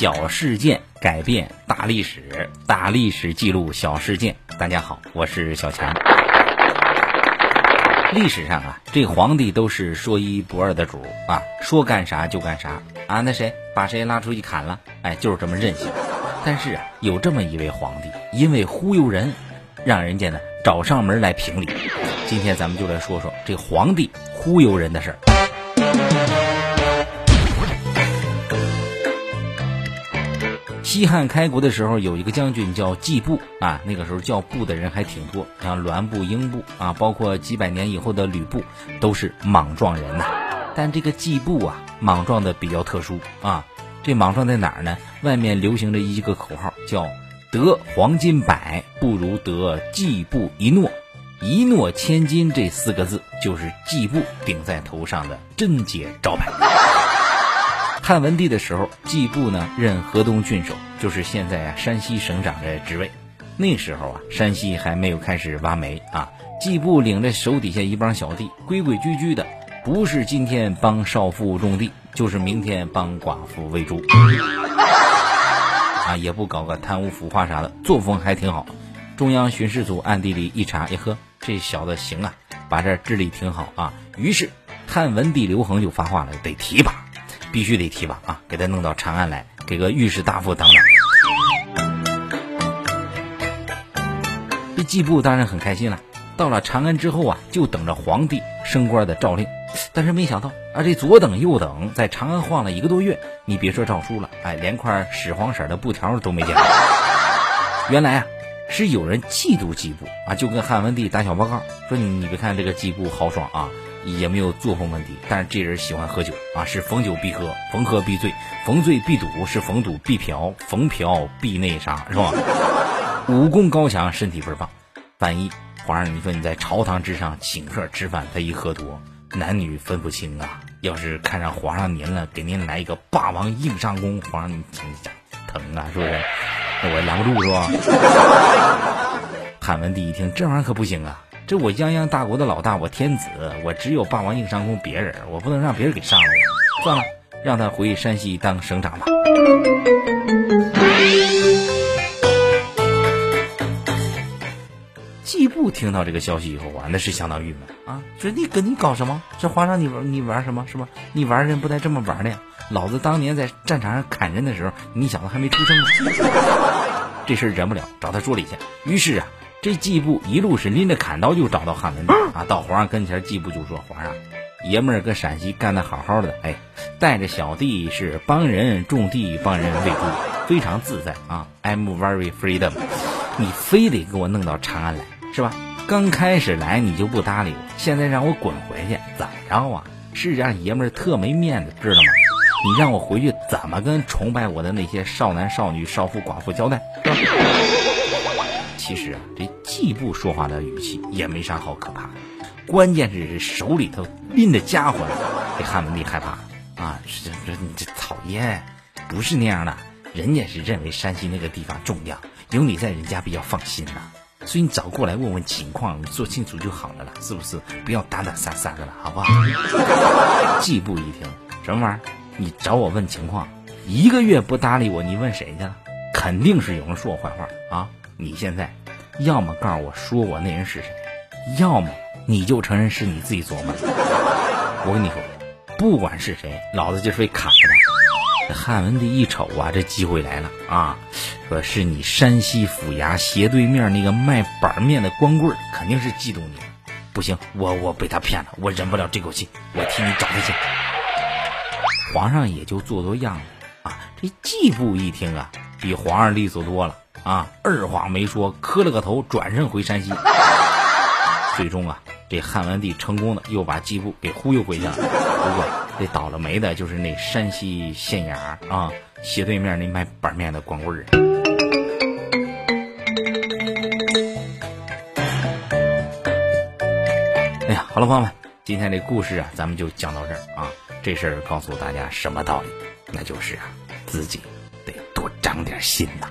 小事件改变大历史，大历史记录小事件。大家好，我是小强。历史上啊，这皇帝都是说一不二的主啊，说干啥就干啥啊。那谁把谁拉出去砍了？哎，就是这么任性。但是啊，有这么一位皇帝，因为忽悠人，让人家呢找上门来评理。今天咱们就来说说这皇帝忽悠人的事儿。西汉开国的时候，有一个将军叫季布啊，那个时候叫布的人还挺多，像栾布、英布啊，包括几百年以后的吕布，都是莽撞人呐。但这个季布啊，莽撞的比较特殊啊。这莽撞在哪儿呢？外面流行着一个口号，叫“得黄金百，不如得季布一诺”，一诺千金这四个字就是季布顶在头上的贞节招牌。汉文帝的时候，季布呢任河东郡守，就是现在啊山西省长的职位。那时候啊，山西还没有开始挖煤啊。季布领着手底下一帮小弟，规规矩矩的，不是今天帮少妇种地，就是明天帮寡妇喂猪。啊，也不搞个贪污腐化啥的，作风还挺好。中央巡视组暗地里一查，哎呵，这小子行啊，把这治理挺好啊。于是汉文帝刘恒就发话了，得提拔。必须得提拔啊！给他弄到长安来，给个御史大夫当当。这季布当然很开心了。到了长安之后啊，就等着皇帝升官的诏令。但是没想到啊，这左等右等，在长安晃了一个多月，你别说诏书了，哎，连块屎黄色的布条都没见到。原来啊，是有人嫉妒季布啊，就跟汉文帝打小报告，说你你别看这个季布豪爽啊。也没有作风问题，但是这人喜欢喝酒啊，是逢酒必喝，逢喝必醉，逢醉必赌，是逢赌必嫖，逢嫖必那啥，是吧？武功高强，身体倍儿棒。万一皇上，你说你在朝堂之上请客吃饭，他一喝多，男女分不清啊。要是看上皇上您了，给您来一个霸王硬上弓，皇上你疼啊，是不是？那我拦不住是吧？汉文帝一听，这玩意儿可不行啊。这我泱泱大国的老大，我天子，我只有霸王硬上弓，别人我不能让别人给杀了呀。算了，让他回山西当省长吧。季布听到这个消息以后啊，那是相当郁闷啊，说你跟你搞什么？这皇上你玩你玩什么？是吧？你玩人不带这么玩的呀！老子当年在战场上砍人的时候，你小子还没出生呢。这事忍不了，找他说理去。于是啊。这季布一路是拎着砍刀就找到汉文帝啊，到皇上跟前，季布就说：“皇上，爷们儿搁陕西干得好好的，哎，带着小弟是帮人种地，帮人喂猪，非常自在啊，I'm very freedom。你非得给我弄到长安来，是吧？刚开始来你就不搭理我，现在让我滚回去，怎么着啊？是让爷们儿特没面子，知道吗？你让我回去怎么跟崇拜我的那些少男少女、少妇寡妇交代？”其实啊，这季布说话的语气也没啥好可怕的，关键是手里头拎着家伙，这汉文帝害怕啊！这这你这讨厌，不是那样的，人家是认为山西那个地方重要，有你在人家比较放心呐，所以你早过来问问情况，说清楚就好了啦，是不是？不要打打杀杀的了，好不好？季布一听，什么玩意儿？你找我问情况，一个月不搭理我，你问谁去了？肯定是有人说我坏话啊！你现在。要么告诉我说我那人是谁，要么你就承认是你自己琢磨的。我跟你说，不管是谁，老子就是被砍了他。这汉文帝一瞅啊，这机会来了啊，说是你山西府衙斜对面那个卖板面的光棍，肯定是嫉妒你。不行，我我被他骗了，我忍不了这口气，我替你找他去。皇上也就做做样子啊。这季布一听啊，比皇上利索多了。啊，二话没说，磕了个头，转身回山西。最终啊，这汉文帝成功的又把季布给忽悠回去了。不过这倒了霉的就是那山西县衙啊，斜对面那卖板面的光棍儿。哎呀，好了，朋友们，今天这故事啊，咱们就讲到这儿啊。这事儿告诉大家什么道理？那就是啊，自己得多长点心呐。